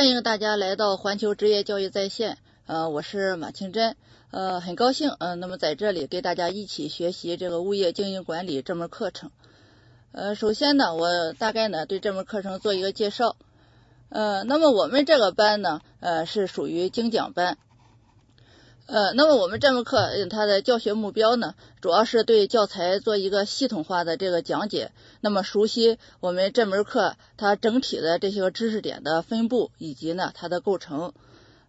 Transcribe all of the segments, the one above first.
欢迎大家来到环球职业教育在线，呃，我是马清真，呃，很高兴，嗯，那么在这里跟大家一起学习这个物业经营管理这门课程。呃，首先呢，我大概呢对这门课程做一个介绍。呃，那么我们这个班呢，呃，是属于精讲班。呃，那么我们这门课它的教学目标呢，主要是对教材做一个系统化的这个讲解，那么熟悉我们这门课它整体的这些个知识点的分布以及呢它的构成。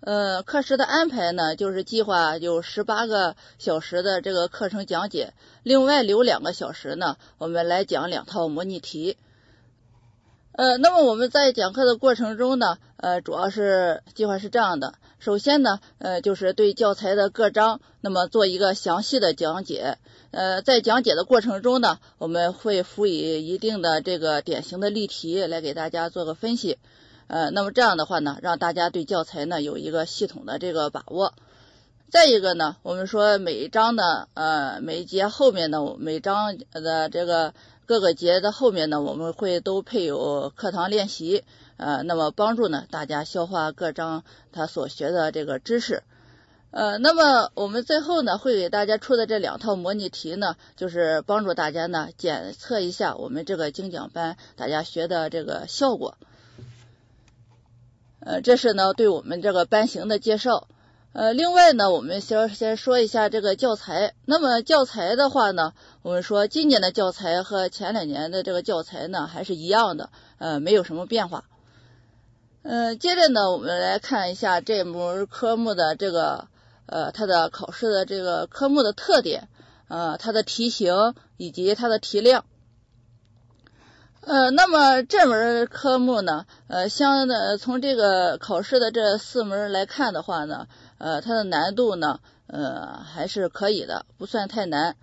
呃，课时的安排呢，就是计划有十八个小时的这个课程讲解，另外留两个小时呢，我们来讲两套模拟题。呃，那么我们在讲课的过程中呢，呃，主要是计划是这样的。首先呢，呃，就是对教材的各章，那么做一个详细的讲解。呃，在讲解的过程中呢，我们会辅以一定的这个典型的例题来给大家做个分析。呃，那么这样的话呢，让大家对教材呢有一个系统的这个把握。再一个呢，我们说每一章的呃每一节后面呢，每章的这个。各个节的后面呢，我们会都配有课堂练习，呃，那么帮助呢大家消化各章他所学的这个知识，呃，那么我们最后呢会给大家出的这两套模拟题呢，就是帮助大家呢检测一下我们这个精讲班大家学的这个效果，呃，这是呢对我们这个班型的介绍。呃，另外呢，我们先先说一下这个教材。那么教材的话呢，我们说今年的教材和前两年的这个教材呢还是一样的，呃，没有什么变化。嗯，接着呢，我们来看一下这门科目的这个呃它的考试的这个科目的特点，呃，它的题型以及它的题量。呃，那么这门科目呢，呃，相的从这个考试的这四门来看的话呢，呃，它的难度呢，呃，还是可以的，不算太难。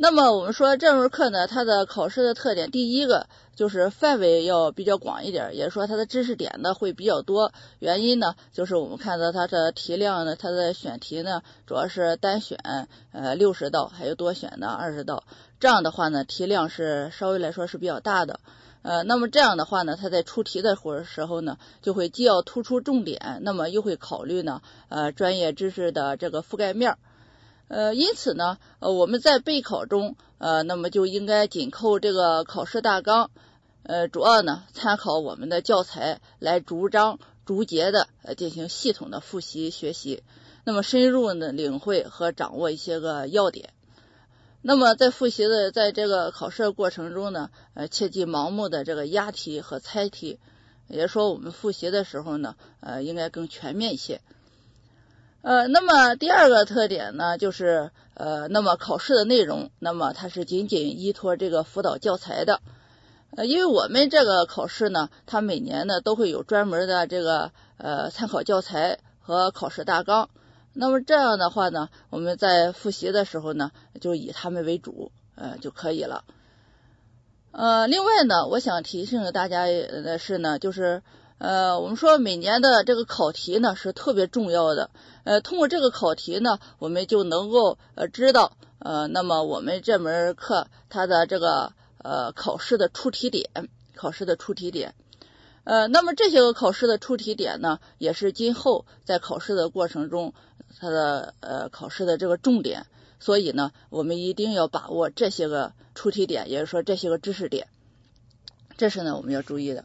那么我们说这门课呢，它的考试的特点，第一个就是范围要比较广一点，也说它的知识点呢会比较多。原因呢，就是我们看到它的题量呢，它的选题呢主要是单选呃六十道，还有多选的二十道。这样的话呢，题量是稍微来说是比较大的。呃，那么这样的话呢，它在出题的会时候呢，就会既要突出重点，那么又会考虑呢呃专业知识的这个覆盖面儿。呃，因此呢，呃，我们在备考中，呃，那么就应该紧扣这个考试大纲，呃，主要呢参考我们的教材来逐章逐节的呃进行系统的复习学习，那么深入的领会和掌握一些个要点。那么在复习的在这个考试过程中呢，呃，切忌盲目的这个押题和猜题，也说我们复习的时候呢，呃，应该更全面一些。呃，那么第二个特点呢，就是呃，那么考试的内容，那么它是仅仅依托这个辅导教材的，呃，因为我们这个考试呢，它每年呢都会有专门的这个呃参考教材和考试大纲，那么这样的话呢，我们在复习的时候呢，就以他们为主，呃就可以了。呃，另外呢，我想提醒大家的是呢，就是。呃，我们说每年的这个考题呢是特别重要的。呃，通过这个考题呢，我们就能够呃知道呃，那么我们这门课它的这个呃考试的出题点，考试的出题点。呃，那么这些个考试的出题点呢，也是今后在考试的过程中它的呃考试的这个重点。所以呢，我们一定要把握这些个出题点，也就是说这些个知识点，这是呢我们要注意的。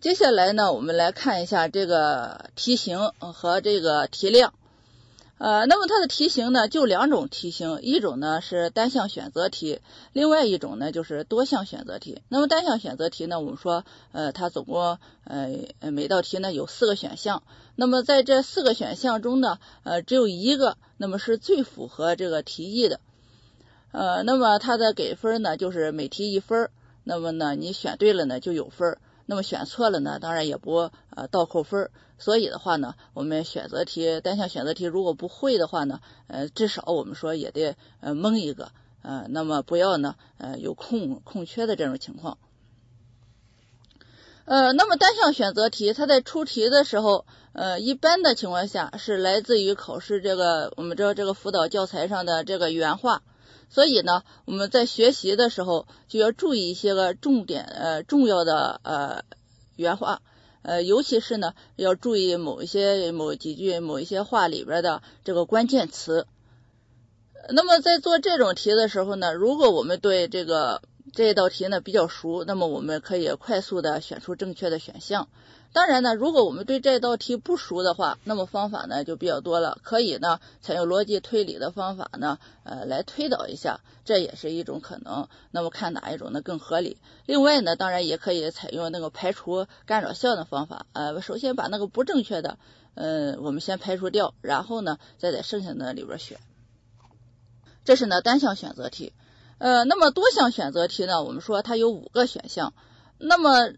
接下来呢，我们来看一下这个题型和这个题量。呃，那么它的题型呢，就两种题型，一种呢是单项选择题，另外一种呢就是多项选择题。那么单项选择题呢，我们说，呃，它总共呃每道题呢有四个选项，那么在这四个选项中呢，呃，只有一个，那么是最符合这个题意的。呃，那么它的给分呢，就是每题一分，那么呢，你选对了呢就有分。那么选错了呢，当然也不呃倒扣分儿。所以的话呢，我们选择题单项选择题如果不会的话呢，呃，至少我们说也得呃蒙一个，呃，那么不要呢呃有空空缺的这种情况。呃，那么单项选择题它在出题的时候，呃，一般的情况下是来自于考试这个我们知道这个辅导教材上的这个原话。所以呢，我们在学习的时候就要注意一些个重点呃重要的呃原话，呃，尤其是呢要注意某一些某几句某一些话里边的这个关键词。那么在做这种题的时候呢，如果我们对这个这道题呢比较熟，那么我们可以快速的选出正确的选项。当然呢，如果我们对这道题不熟的话，那么方法呢就比较多了，可以呢采用逻辑推理的方法呢，呃，来推导一下，这也是一种可能。那么看哪一种呢更合理？另外呢，当然也可以采用那个排除干扰项的方法，呃，首先把那个不正确的，呃，我们先排除掉，然后呢，再在剩下的里边选。这是呢单项选择题，呃，那么多项选择题呢，我们说它有五个选项，那么。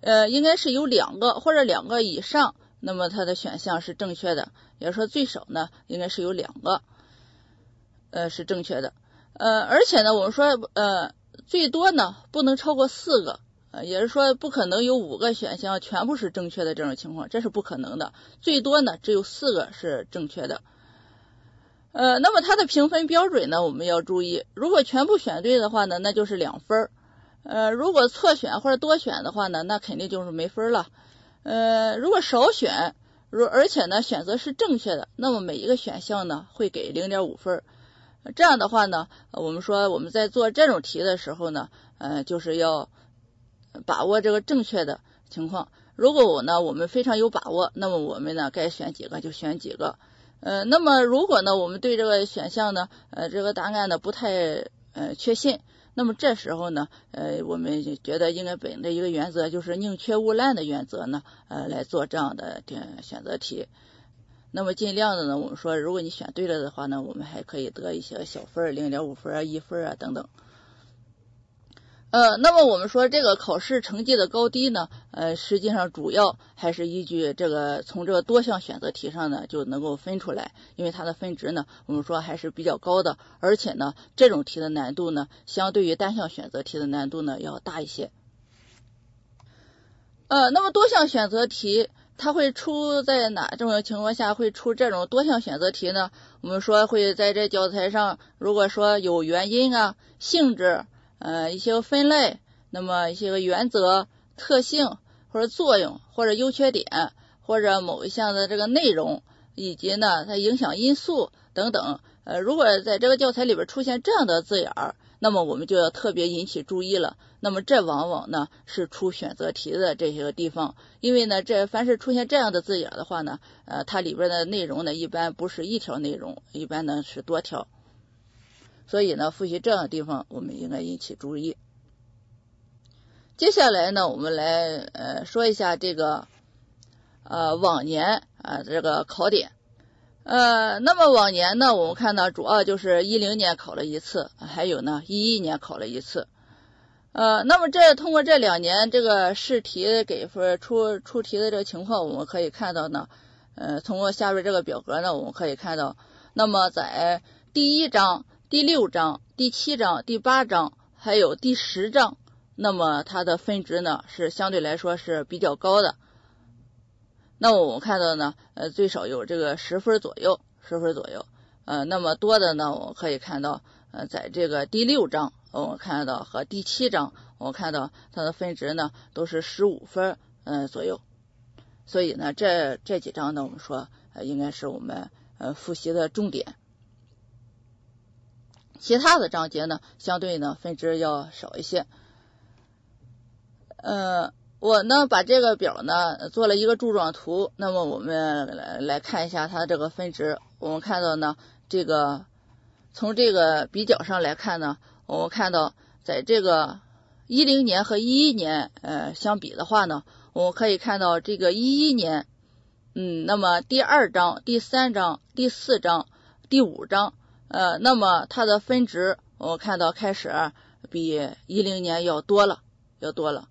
呃，应该是有两个或者两个以上，那么它的选项是正确的。也就是说，最少呢，应该是有两个，呃，是正确的。呃，而且呢，我们说，呃，最多呢不能超过四个，呃，也是说不可能有五个选项全部是正确的这种情况，这是不可能的。最多呢只有四个是正确的。呃，那么它的评分标准呢，我们要注意，如果全部选对的话呢，那就是两分儿。呃，如果错选或者多选的话呢，那肯定就是没分了。呃，如果少选，如而且呢选择是正确的，那么每一个选项呢会给零点五分。这样的话呢，我们说我们在做这种题的时候呢，呃，就是要把握这个正确的情况。如果我呢我们非常有把握，那么我们呢该选几个就选几个。呃，那么如果呢我们对这个选项呢，呃，这个答案呢不太呃确信。那么这时候呢，呃，我们觉得应该本着一个原则，就是宁缺毋滥的原则呢，呃，来做这样的选择题。那么尽量的呢，我们说，如果你选对了的话呢，我们还可以得一些小分，零点五分啊、一分啊等等。呃，那么我们说这个考试成绩的高低呢，呃，实际上主要还是依据这个从这个多项选择题上呢就能够分出来，因为它的分值呢，我们说还是比较高的，而且呢，这种题的难度呢，相对于单项选择题的难度呢要大一些。呃，那么多项选择题它会出在哪这种情况下会出这种多项选择题呢？我们说会在这教材上，如果说有原因啊、性质。呃，一些分类，那么一些个原则、特性或者作用或者优缺点，或者某一项的这个内容，以及呢它影响因素等等。呃，如果在这个教材里边出现这样的字眼儿，那么我们就要特别引起注意了。那么这往往呢是出选择题的这些个地方，因为呢这凡是出现这样的字眼的话呢，呃，它里边的内容呢一般不是一条内容，一般呢是多条。所以呢，复习这样的地方，我们应该引起注意。接下来呢，我们来呃说一下这个呃往年啊这个考点。呃，那么往年呢，我们看到主要就是一零年考了一次，还有呢一一年考了一次。呃，那么这通过这两年这个试题给分出出题的这个情况，我们可以看到呢，呃，通过下边这个表格呢，我们可以看到，那么在第一章。第六章、第七章、第八章，还有第十章，那么它的分值呢是相对来说是比较高的。那我们看到呢，呃，最少有这个十分左右，十分左右。呃，那么多的呢，我们可以看到，呃，在这个第六章，我们看到和第七章，我们看到它的分值呢都是十五分，嗯左右。所以呢，这这几章呢，我们说呃应该是我们呃复习的重点。其他的章节呢，相对呢分值要少一些。呃，我呢把这个表呢做了一个柱状图，那么我们来来看一下它这个分值。我们看到呢，这个从这个比较上来看呢，我们看到在这个一零年和一一年呃相比的话呢，我们可以看到这个一一年，嗯，那么第二章、第三章、第四章、第五章。呃，那么它的分值，我看到开始比一零年要多了，要多了。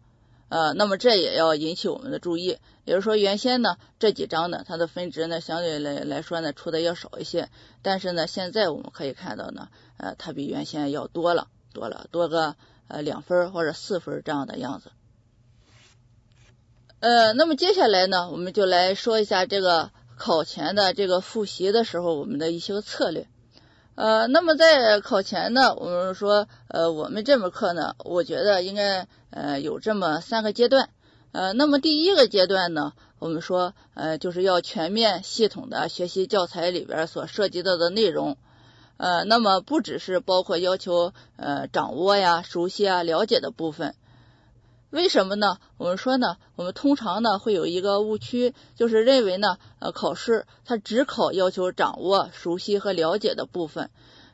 呃，那么这也要引起我们的注意，也就是说，原先呢这几章呢，它的分值呢相对来来说呢出的要少一些，但是呢现在我们可以看到呢，呃，它比原先要多了，多了多个呃两分或者四分这样的样子。呃，那么接下来呢，我们就来说一下这个考前的这个复习的时候，我们的一些策略。呃，那么在考前呢，我们说，呃，我们这门课呢，我觉得应该呃有这么三个阶段。呃，那么第一个阶段呢，我们说呃就是要全面系统的学习教材里边所涉及到的内容。呃，那么不只是包括要求呃掌握呀、熟悉啊、了解的部分。为什么呢？我们说呢，我们通常呢会有一个误区，就是认为呢，呃，考试它只考要求掌握、熟悉和了解的部分。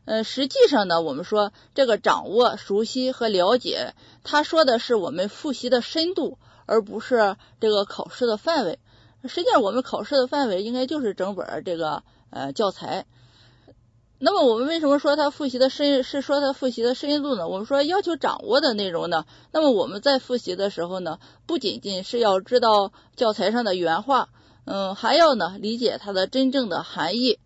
呃，实际上呢，我们说这个掌握、熟悉和了解，它说的是我们复习的深度，而不是这个考试的范围。实际上，我们考试的范围应该就是整本儿这个呃教材。那么我们为什么说他复习的深是说他复习的深度呢？我们说要求掌握的内容呢，那么我们在复习的时候呢，不仅仅是要知道教材上的原话，嗯，还要呢理解它的真正的含义。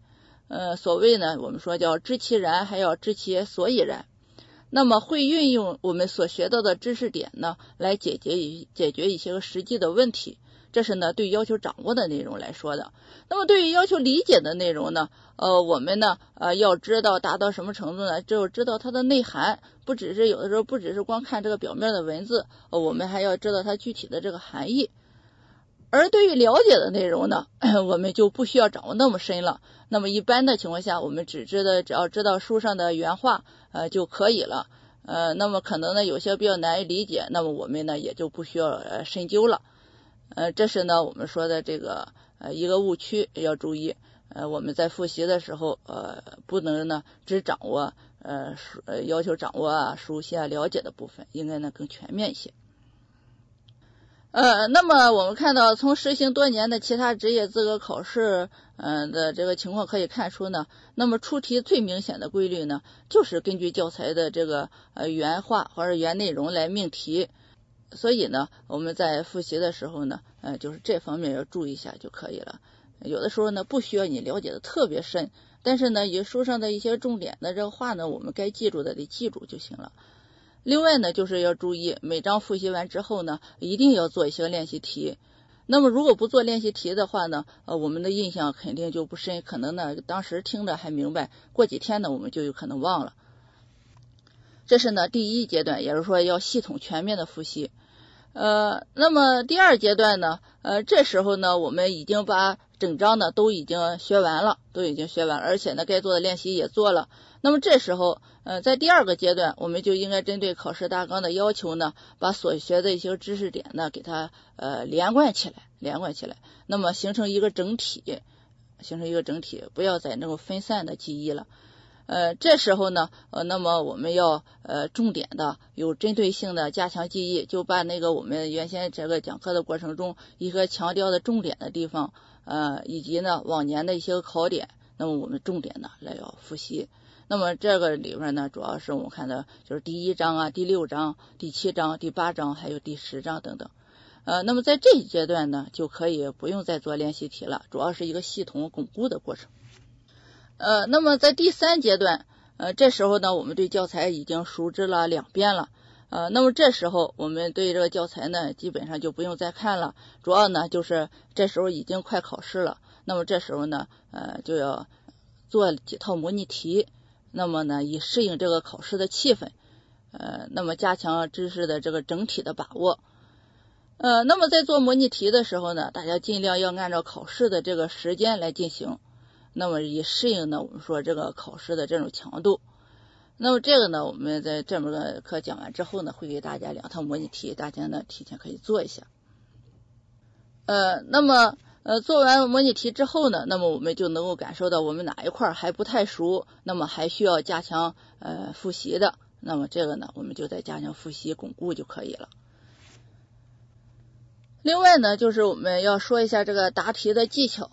呃，所谓呢，我们说叫知其然，还要知其所以然。那么会运用我们所学到的知识点呢，来解决一解决一些个实际的问题。这是呢对要求掌握的内容来说的。那么对于要求理解的内容呢，呃，我们呢呃要知道达到什么程度呢？只有知道它的内涵，不只是有的时候不只是光看这个表面的文字，我们还要知道它具体的这个含义。而对于了解的内容呢，我们就不需要掌握那么深了。那么一般的情况下，我们只知道只要知道书上的原话呃就可以了。呃，那么可能呢有些比较难以理解，那么我们呢也就不需要呃深究了。呃，这是呢我们说的这个呃一个误区要注意。呃，我们在复习的时候，呃，不能呢只掌握呃呃要求掌握啊、熟悉啊、了解的部分，应该呢更全面一些。呃，那么我们看到从实行多年的其他职业资格考试，嗯的这个情况可以看出呢，那么出题最明显的规律呢，就是根据教材的这个呃原话或者原内容来命题。所以呢，我们在复习的时候呢，呃，就是这方面要注意一下就可以了。有的时候呢，不需要你了解的特别深，但是呢，以书上的一些重点的这个话呢，我们该记住的得记住就行了。另外呢，就是要注意每章复习完之后呢，一定要做一些练习题。那么如果不做练习题的话呢，呃，我们的印象肯定就不深，可能呢当时听着还明白，过几天呢我们就有可能忘了。这是呢第一阶段，也就是说要系统全面的复习。呃，那么第二阶段呢，呃，这时候呢，我们已经把整章呢都已经学完了，都已经学完，而且呢该做的练习也做了。那么这时候，呃，在第二个阶段，我们就应该针对考试大纲的要求呢，把所学的一些知识点呢，给它呃连贯起来，连贯起来，那么形成一个整体，形成一个整体，不要再那种分散的记忆了。呃，这时候呢，呃，那么我们要呃重点的有针对性的加强记忆，就把那个我们原先这个讲课的过程中一个强调的重点的地方，呃，以及呢往年的一些考点，那么我们重点呢来要复习。那么这个里边呢，主要是我们看的就是第一章啊、第六章、第七章、第八章，还有第十章等等。呃，那么在这一阶段呢，就可以不用再做练习题了，主要是一个系统巩固的过程。呃，那么在第三阶段，呃，这时候呢，我们对教材已经熟知了两遍了，呃，那么这时候我们对这个教材呢，基本上就不用再看了，主要呢就是这时候已经快考试了，那么这时候呢，呃，就要做几套模拟题，那么呢，以适应这个考试的气氛，呃，那么加强知识的这个整体的把握，呃，那么在做模拟题的时候呢，大家尽量要按照考试的这个时间来进行。那么以适应呢，我们说这个考试的这种强度。那么这个呢，我们在这门的课讲完之后呢，会给大家两套模拟题，大家呢提前可以做一下。呃，那么呃做完模拟题之后呢，那么我们就能够感受到我们哪一块还不太熟，那么还需要加强呃复习的。那么这个呢，我们就在加强复习巩固就可以了。另外呢，就是我们要说一下这个答题的技巧。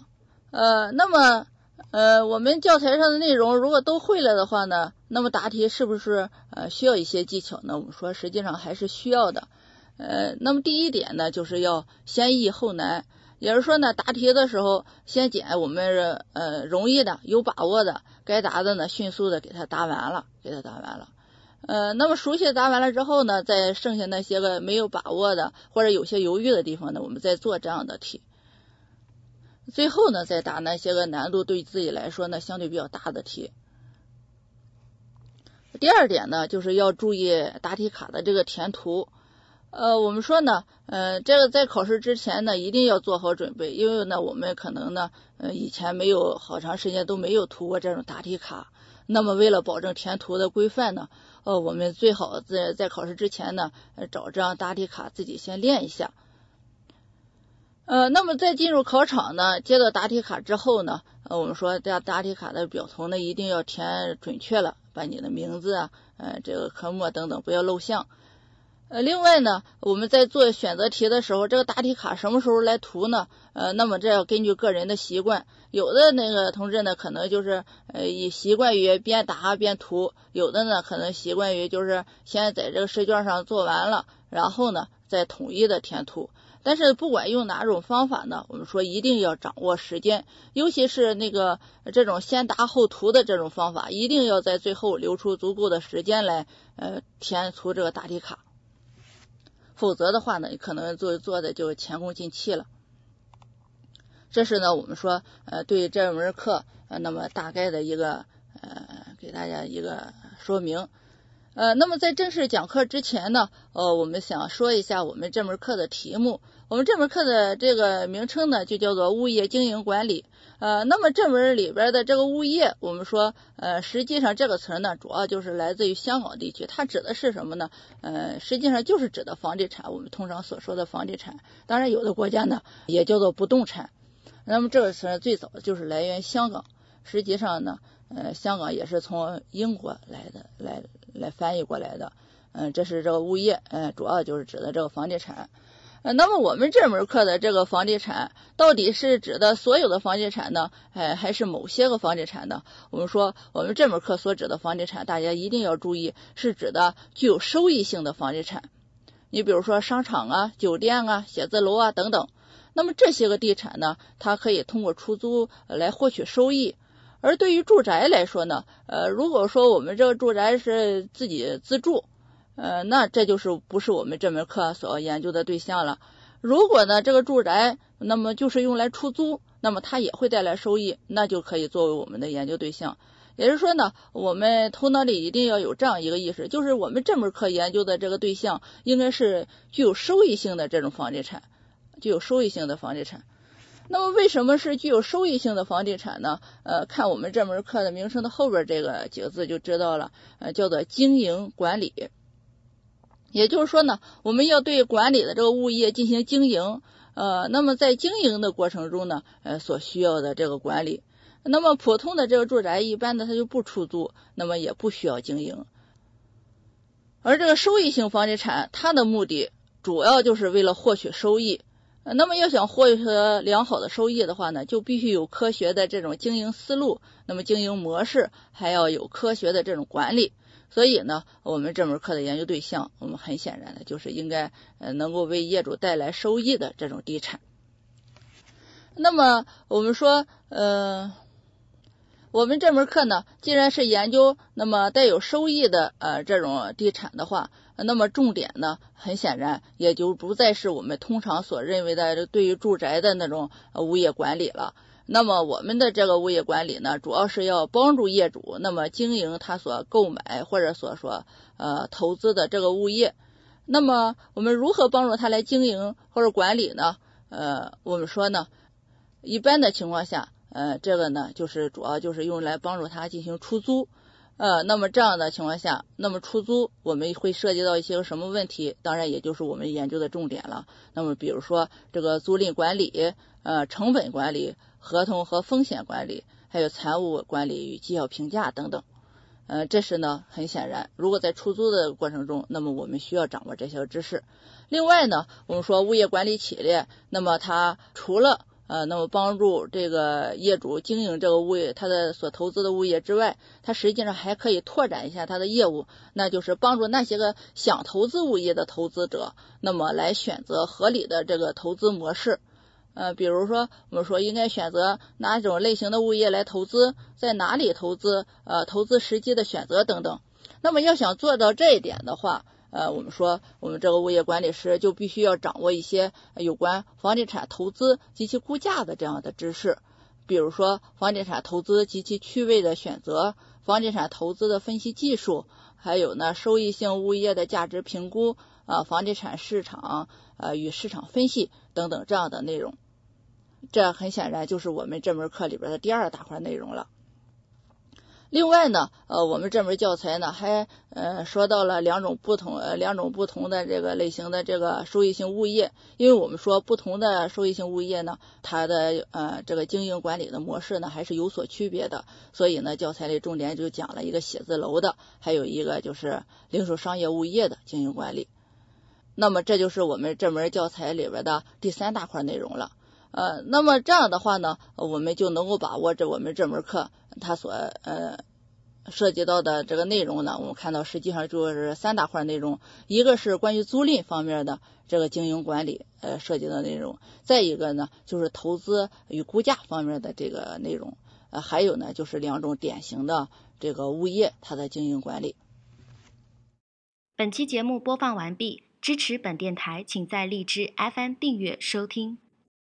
呃，那么。呃，我们教材上的内容如果都会了的话呢，那么答题是不是呃需要一些技巧呢？我们说实际上还是需要的。呃，那么第一点呢，就是要先易后难，也就是说呢，答题的时候先捡我们呃容易的、有把握的，该答的呢迅速的给他答完了，给他答完了。呃，那么熟悉答完了之后呢，在剩下那些个没有把握的或者有些犹豫的地方呢，我们再做这样的题。最后呢，再答那些个难度对自己来说呢相对比较大的题。第二点呢，就是要注意答题卡的这个填涂。呃，我们说呢，呃，这个在考试之前呢，一定要做好准备，因为呢，我们可能呢，呃，以前没有好长时间都没有涂过这种答题卡，那么为了保证填涂的规范呢，呃，我们最好在在考试之前呢，找张答题卡自己先练一下。呃，那么在进入考场呢，接到答题卡之后呢，呃，我们说这答题卡的表头呢，一定要填准确了，把你的名字啊，呃，这个科目等等不要漏项。呃，另外呢，我们在做选择题的时候，这个答题卡什么时候来涂呢？呃，那么这要根据个人的习惯，有的那个同志呢，可能就是呃，以习惯于边答边涂；有的呢，可能习惯于就是先在这个试卷上做完了，然后呢，再统一的填涂。但是不管用哪种方法呢，我们说一定要掌握时间，尤其是那个这种先答后涂的这种方法，一定要在最后留出足够的时间来呃填涂这个答题卡，否则的话呢，可能做做的就前功尽弃了。这是呢，我们说呃对这门课呃那么大概的一个呃给大家一个说明。呃，那么在正式讲课之前呢，呃，我们想说一下我们这门课的题目。我们这门课的这个名称呢，就叫做物业经营管理。呃，那么这门里边的这个物业，我们说，呃，实际上这个词呢，主要就是来自于香港地区，它指的是什么呢？呃，实际上就是指的房地产，我们通常所说的房地产。当然，有的国家呢也叫做不动产。那么这个词最早就是来源香港，实际上呢。呃，香港也是从英国来的，来来翻译过来的。嗯，这是这个物业，嗯，主要就是指的这个房地产。呃，那么我们这门课的这个房地产，到底是指的所有的房地产呢，哎，还是某些个房地产呢？我们说，我们这门课所指的房地产，大家一定要注意，是指的具有收益性的房地产。你比如说商场啊、酒店啊、写字楼啊等等。那么这些个地产呢，它可以通过出租来获取收益。而对于住宅来说呢，呃，如果说我们这个住宅是自己自住，呃，那这就是不是我们这门课所要研究的对象了。如果呢，这个住宅那么就是用来出租，那么它也会带来收益，那就可以作为我们的研究对象。也就是说呢，我们头脑里一定要有这样一个意识，就是我们这门课研究的这个对象应该是具有收益性的这种房地产，具有收益性的房地产。那么为什么是具有收益性的房地产呢？呃，看我们这门课的名称的后边这个几个字就知道了，呃，叫做经营管理。也就是说呢，我们要对管理的这个物业进行经营，呃，那么在经营的过程中呢，呃，所需要的这个管理。那么普通的这个住宅一般的它就不出租，那么也不需要经营。而这个收益性房地产，它的目的主要就是为了获取收益。那么要想获得良好的收益的话呢，就必须有科学的这种经营思路，那么经营模式还要有科学的这种管理。所以呢，我们这门课的研究对象，我们很显然的就是应该呃能够为业主带来收益的这种地产。那么我们说，呃。我们这门课呢，既然是研究那么带有收益的呃这种地产的话，那么重点呢，很显然也就不再是我们通常所认为的对于住宅的那种物业管理了。那么我们的这个物业管理呢，主要是要帮助业主那么经营他所购买或者所说呃投资的这个物业。那么我们如何帮助他来经营或者管理呢？呃，我们说呢，一般的情况下。呃，这个呢，就是主要就是用来帮助他进行出租，呃，那么这样的情况下，那么出租我们会涉及到一些什么问题？当然，也就是我们研究的重点了。那么，比如说这个租赁管理、呃，成本管理、合同和风险管理，还有财务管理与绩效评价等等。呃，这是呢，很显然，如果在出租的过程中，那么我们需要掌握这些知识。另外呢，我们说物业管理企业，那么它除了呃，那么帮助这个业主经营这个物业，他的所投资的物业之外，他实际上还可以拓展一下他的业务，那就是帮助那些个想投资物业的投资者，那么来选择合理的这个投资模式。呃，比如说我们说应该选择哪种类型的物业来投资，在哪里投资，呃，投资时机的选择等等。那么要想做到这一点的话，呃，我们说，我们这个物业管理师就必须要掌握一些有关房地产投资及其估价的这样的知识，比如说房地产投资及其区位的选择，房地产投资的分析技术，还有呢收益性物业的价值评估啊，房地产市场呃与市场分析等等这样的内容。这很显然就是我们这门课里边的第二大块内容了。另外呢，呃，我们这门教材呢还呃说到了两种不同呃两种不同的这个类型的这个收益性物业，因为我们说不同的收益性物业呢，它的呃这个经营管理的模式呢还是有所区别的，所以呢教材里重点就讲了一个写字楼的，还有一个就是零售商业物业的经营管理。那么这就是我们这门教材里边的第三大块内容了。呃，那么这样的话呢，我们就能够把握着我们这门课它所呃涉及到的这个内容呢。我们看到实际上就是三大块内容，一个是关于租赁方面的这个经营管理呃涉及的内容，再一个呢就是投资与估价方面的这个内容，呃还有呢就是两种典型的这个物业它的经营管理。本期节目播放完毕，支持本电台，请在荔枝 FM 订阅收听。